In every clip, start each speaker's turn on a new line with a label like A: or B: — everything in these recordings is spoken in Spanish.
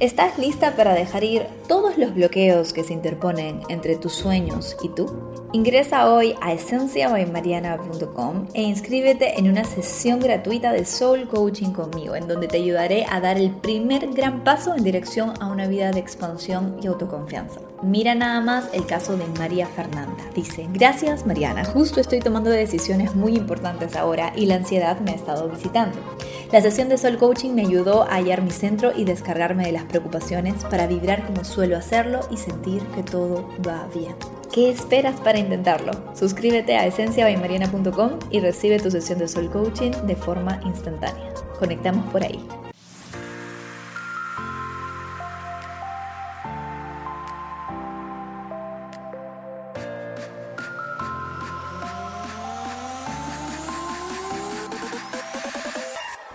A: ¿Estás lista para dejar ir todos los bloqueos que se interponen entre tus sueños y tú? Ingresa hoy a esenciabaymariana.com e inscríbete en una sesión gratuita de Soul Coaching conmigo, en donde te ayudaré a dar el primer gran paso en dirección a una vida de expansión y autoconfianza. Mira nada más el caso de María Fernanda. Dice, gracias Mariana, justo estoy tomando decisiones muy importantes ahora y la ansiedad me ha estado visitando. La sesión de Soul Coaching me ayudó a hallar mi centro y descargarme de las preocupaciones para vibrar como suelo hacerlo y sentir que todo va bien. ¿Qué esperas para intentarlo? Suscríbete a esenciabaymariana.com y recibe tu sesión de Soul Coaching de forma instantánea. Conectamos por ahí.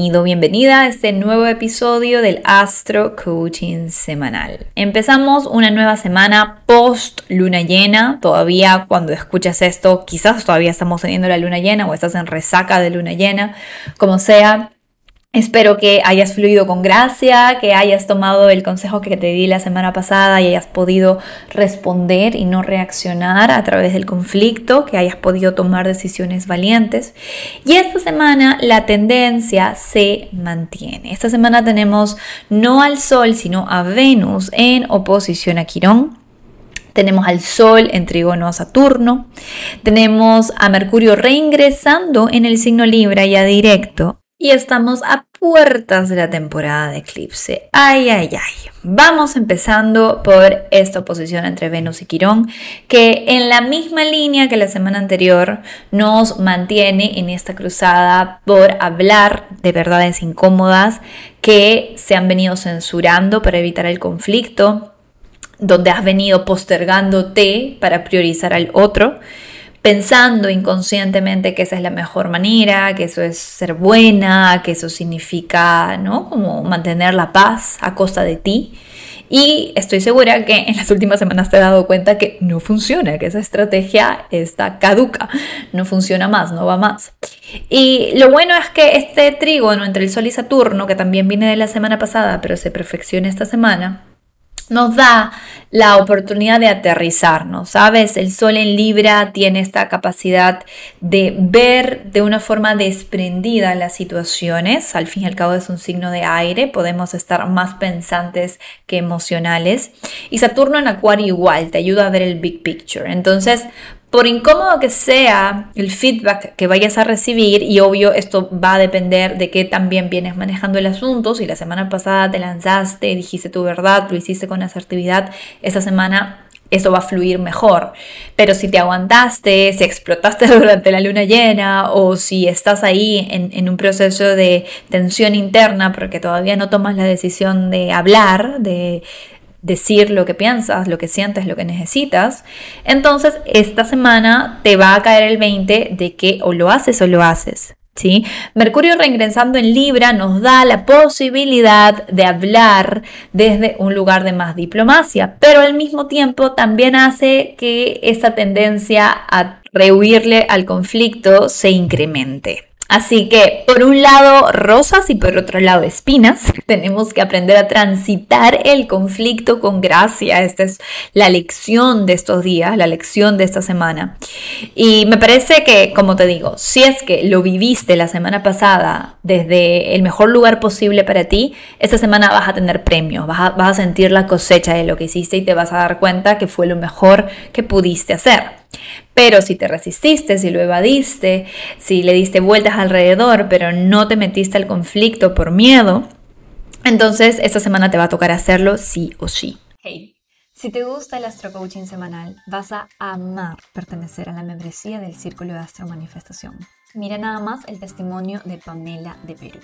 A: Bienvenido, bienvenida a este nuevo episodio del Astro Coaching Semanal. Empezamos una nueva semana post luna llena. Todavía cuando escuchas esto, quizás todavía estamos teniendo la luna llena o estás en resaca de luna llena. Como sea, Espero que hayas fluido con gracia, que hayas tomado el consejo que te di la semana pasada y hayas podido responder y no reaccionar a través del conflicto, que hayas podido tomar decisiones valientes. Y esta semana la tendencia se mantiene. Esta semana tenemos no al Sol, sino a Venus en oposición a Quirón. Tenemos al Sol en trígono a Saturno. Tenemos a Mercurio reingresando en el signo Libra ya directo y estamos a puertas de la temporada de eclipse. Ay, ay, ay. Vamos empezando por esta oposición entre Venus y Quirón, que en la misma línea que la semana anterior nos mantiene en esta cruzada por hablar de verdades incómodas que se han venido censurando para evitar el conflicto, donde has venido postergándote para priorizar al otro pensando inconscientemente que esa es la mejor manera, que eso es ser buena, que eso significa, ¿no? Como mantener la paz a costa de ti. Y estoy segura que en las últimas semanas te has dado cuenta que no funciona, que esa estrategia está caduca, no funciona más, no va más. Y lo bueno es que este trígono entre el Sol y Saturno, que también viene de la semana pasada, pero se perfecciona esta semana, nos da la oportunidad de aterrizarnos, ¿sabes? El sol en Libra tiene esta capacidad de ver de una forma desprendida las situaciones, al fin y al cabo es un signo de aire, podemos estar más pensantes que emocionales, y Saturno en Acuario igual, te ayuda a ver el big picture. Entonces, por incómodo que sea el feedback que vayas a recibir, y obvio esto va a depender de qué también vienes manejando el asunto, si la semana pasada te lanzaste, dijiste tu verdad, lo hiciste con asertividad, esta semana eso va a fluir mejor. Pero si te aguantaste, si explotaste durante la luna llena o si estás ahí en, en, un proceso de tensión interna porque todavía no tomas la decisión de hablar, de decir lo que piensas, lo que sientes, lo que necesitas, entonces esta semana te va a caer el 20 de que o lo haces o lo haces. ¿Sí? Mercurio reingresando en Libra nos da la posibilidad de hablar desde un lugar de más diplomacia, pero al mismo tiempo también hace que esa tendencia a rehuirle al conflicto se incremente. Así que por un lado rosas y por otro lado espinas. Tenemos que aprender a transitar el conflicto con gracia. Esta es la lección de estos días, la lección de esta semana. Y me parece que, como te digo, si es que lo viviste la semana pasada desde el mejor lugar posible para ti, esta semana vas a tener premios, vas a, vas a sentir la cosecha de lo que hiciste y te vas a dar cuenta que fue lo mejor que pudiste hacer. Pero si te resististe, si lo evadiste, si le diste vueltas alrededor, pero no te metiste al conflicto por miedo, entonces esta semana te va a tocar hacerlo sí o sí. Hey. Si te gusta el Astro Coaching semanal, vas a amar pertenecer a la membresía del Círculo de Astro Manifestación. Mira nada más el testimonio de Pamela de Perú.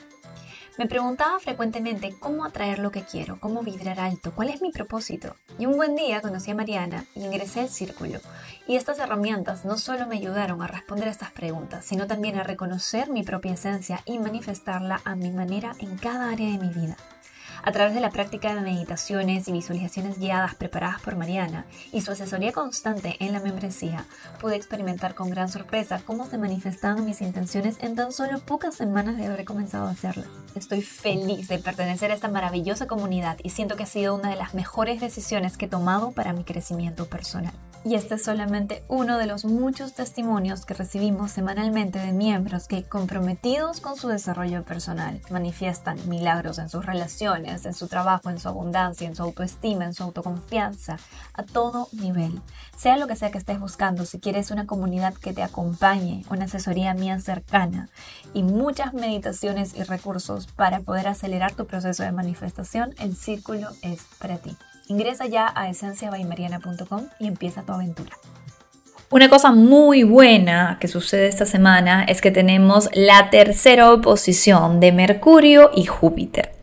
A: Me preguntaba frecuentemente cómo atraer lo que quiero, cómo vibrar alto, cuál es mi propósito. Y un buen día conocí a Mariana y ingresé al círculo. Y estas herramientas no solo me ayudaron a responder a estas preguntas, sino también a reconocer mi propia esencia y manifestarla a mi manera en cada área de mi vida. A través de la práctica de meditaciones y visualizaciones guiadas preparadas por Mariana y su asesoría constante en la membresía, pude experimentar con gran sorpresa cómo se manifestaban mis intenciones en tan solo pocas semanas de haber comenzado a hacerlo. Estoy feliz de pertenecer a esta maravillosa comunidad y siento que ha sido una de las mejores decisiones que he tomado para mi crecimiento personal. Y este es solamente uno de los muchos testimonios que recibimos semanalmente de miembros que, comprometidos con su desarrollo personal, manifiestan milagros en sus relaciones, en su trabajo, en su abundancia, en su autoestima, en su autoconfianza, a todo nivel. Sea lo que sea que estés buscando, si quieres una comunidad que te acompañe, una asesoría mía cercana y muchas meditaciones y recursos para poder acelerar tu proceso de manifestación, el círculo es para ti. Ingresa ya a esenciabaymariana.com y empieza tu aventura. Una cosa muy buena que sucede esta semana es que tenemos la tercera oposición de Mercurio y Júpiter.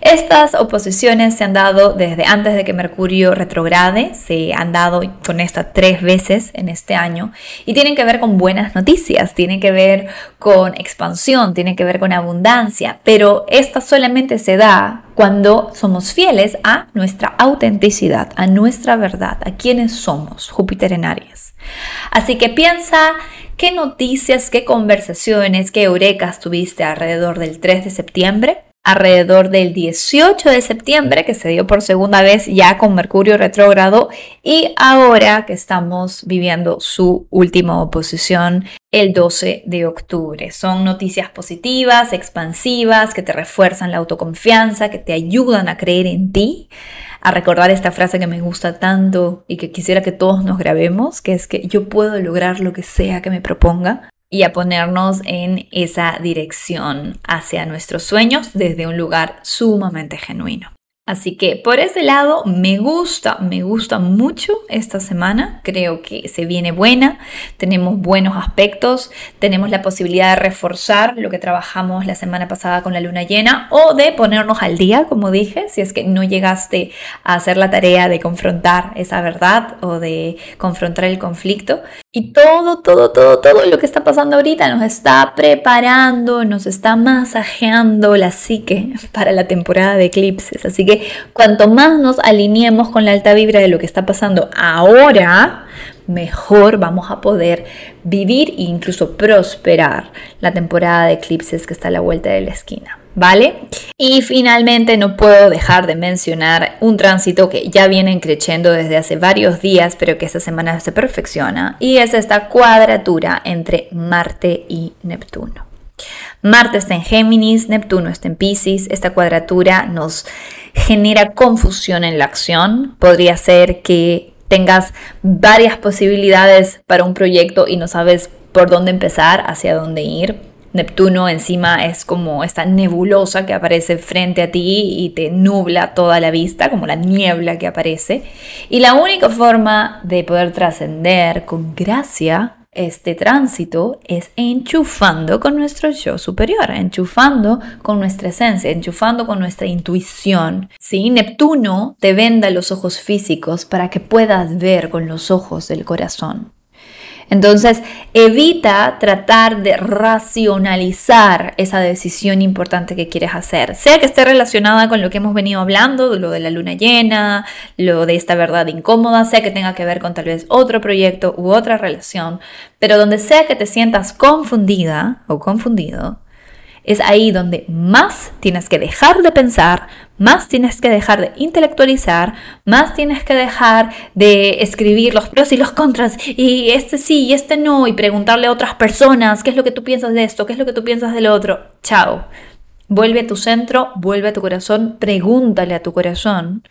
A: Estas oposiciones se han dado desde antes de que Mercurio retrograde, se han dado con esta tres veces en este año y tienen que ver con buenas noticias, tienen que ver con expansión, tienen que ver con abundancia, pero esta solamente se da cuando somos fieles a nuestra autenticidad, a nuestra verdad, a quienes somos, Júpiter en Aries. Así que piensa qué noticias, qué conversaciones, qué eurecas tuviste alrededor del 3 de septiembre alrededor del 18 de septiembre, que se dio por segunda vez ya con Mercurio retrógrado, y ahora que estamos viviendo su última oposición el 12 de octubre. Son noticias positivas, expansivas, que te refuerzan la autoconfianza, que te ayudan a creer en ti, a recordar esta frase que me gusta tanto y que quisiera que todos nos grabemos, que es que yo puedo lograr lo que sea que me proponga y a ponernos en esa dirección hacia nuestros sueños desde un lugar sumamente genuino. Así que por ese lado me gusta, me gusta mucho esta semana. Creo que se viene buena, tenemos buenos aspectos, tenemos la posibilidad de reforzar lo que trabajamos la semana pasada con la luna llena o de ponernos al día, como dije, si es que no llegaste a hacer la tarea de confrontar esa verdad o de confrontar el conflicto. Y todo, todo, todo, todo lo que está pasando ahorita nos está preparando, nos está masajeando la psique para la temporada de eclipses. Así que cuanto más nos alineemos con la alta vibra de lo que está pasando ahora, mejor vamos a poder vivir e incluso prosperar la temporada de eclipses que está a la vuelta de la esquina. ¿Vale? Y finalmente no puedo dejar de mencionar un tránsito que ya viene creciendo desde hace varios días, pero que esta semana se perfecciona, y es esta cuadratura entre Marte y Neptuno. Marte está en Géminis, Neptuno está en Pisces. Esta cuadratura nos genera confusión en la acción. Podría ser que tengas varias posibilidades para un proyecto y no sabes por dónde empezar, hacia dónde ir. Neptuno encima es como esta nebulosa que aparece frente a ti y te nubla toda la vista, como la niebla que aparece. Y la única forma de poder trascender con gracia este tránsito es enchufando con nuestro yo superior, enchufando con nuestra esencia, enchufando con nuestra intuición. ¿sí? Neptuno te venda los ojos físicos para que puedas ver con los ojos del corazón. Entonces, evita tratar de racionalizar esa decisión importante que quieres hacer, sea que esté relacionada con lo que hemos venido hablando, lo de la luna llena, lo de esta verdad incómoda, sea que tenga que ver con tal vez otro proyecto u otra relación, pero donde sea que te sientas confundida o confundido, es ahí donde más tienes que dejar de pensar, más tienes que dejar de intelectualizar, más tienes que dejar de escribir los pros y los contras, y este sí y este no, y preguntarle a otras personas qué es lo que tú piensas de esto, qué es lo que tú piensas del otro. Chao. Vuelve a tu centro, vuelve a tu corazón, pregúntale a tu corazón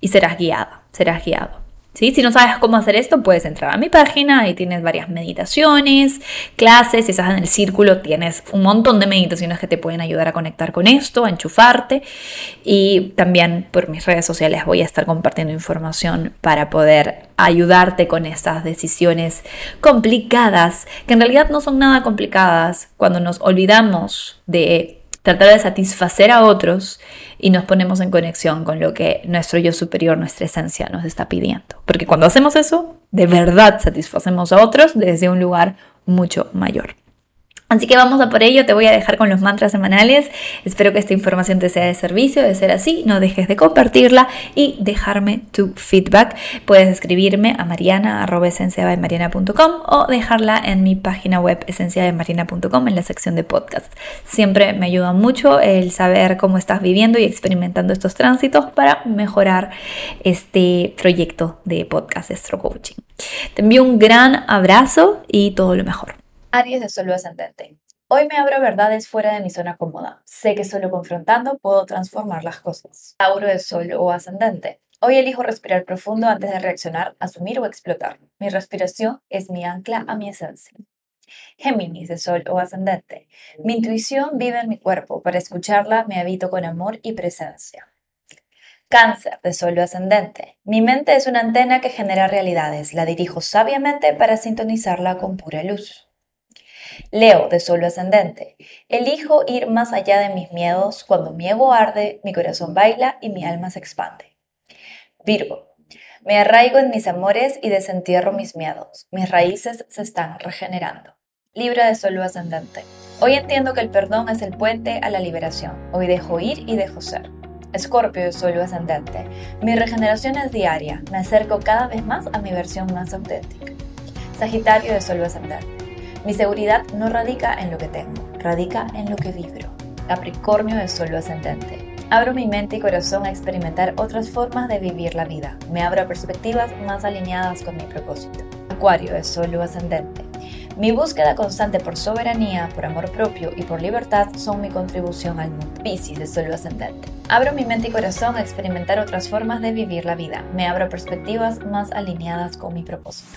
A: y serás guiado, serás guiado. Si no sabes cómo hacer esto, puedes entrar a mi página y tienes varias meditaciones, clases, si estás en el círculo tienes un montón de meditaciones que te pueden ayudar a conectar con esto, a enchufarte. Y también por mis redes sociales voy a estar compartiendo información para poder ayudarte con estas decisiones complicadas, que en realidad no son nada complicadas cuando nos olvidamos de tratar de satisfacer a otros y nos ponemos en conexión con lo que nuestro yo superior, nuestra esencia nos está pidiendo. Porque cuando hacemos eso, de verdad satisfacemos a otros desde un lugar mucho mayor. Así que vamos a por ello, te voy a dejar con los mantras semanales. Espero que esta información te sea de servicio. De ser así, no dejes de compartirla y dejarme tu feedback. Puedes escribirme a mariana.esenciabaymariana.com o dejarla en mi página web esenciabaymariana.com en la sección de podcast. Siempre me ayuda mucho el saber cómo estás viviendo y experimentando estos tránsitos para mejorar este proyecto de podcast de Coaching. Te envío un gran abrazo y todo lo mejor.
B: Aries de Solo Ascendente. Hoy me abro verdades fuera de mi zona cómoda. Sé que solo confrontando puedo transformar las cosas. Tauro de Sol o Ascendente. Hoy elijo respirar profundo antes de reaccionar, asumir o explotar. Mi respiración es mi ancla a mi esencia. Géminis de Sol o Ascendente. Mi intuición vive en mi cuerpo. Para escucharla me habito con amor y presencia. Cáncer de Sol o Ascendente. Mi mente es una antena que genera realidades. La dirijo sabiamente para sintonizarla con pura luz. Leo, de solo ascendente. Elijo ir más allá de mis miedos. Cuando mi ego arde, mi corazón baila y mi alma se expande. Virgo. Me arraigo en mis amores y desentierro mis miedos. Mis raíces se están regenerando. Libra de solo ascendente. Hoy entiendo que el perdón es el puente a la liberación. Hoy dejo ir y dejo ser. Escorpio de solo ascendente. Mi regeneración es diaria. Me acerco cada vez más a mi versión más auténtica. Sagitario de solo ascendente. Mi seguridad no radica en lo que tengo, radica en lo que vibro. Capricornio de Sol ascendente. Abro mi mente y corazón a experimentar otras formas de vivir la vida. Me abro a perspectivas más alineadas con mi propósito. Acuario de Sol ascendente. Mi búsqueda constante por soberanía, por amor propio y por libertad son mi contribución al mundo. Piscis de Sol ascendente. Abro mi mente y corazón a experimentar otras formas de vivir la vida. Me abro a perspectivas más alineadas con mi propósito.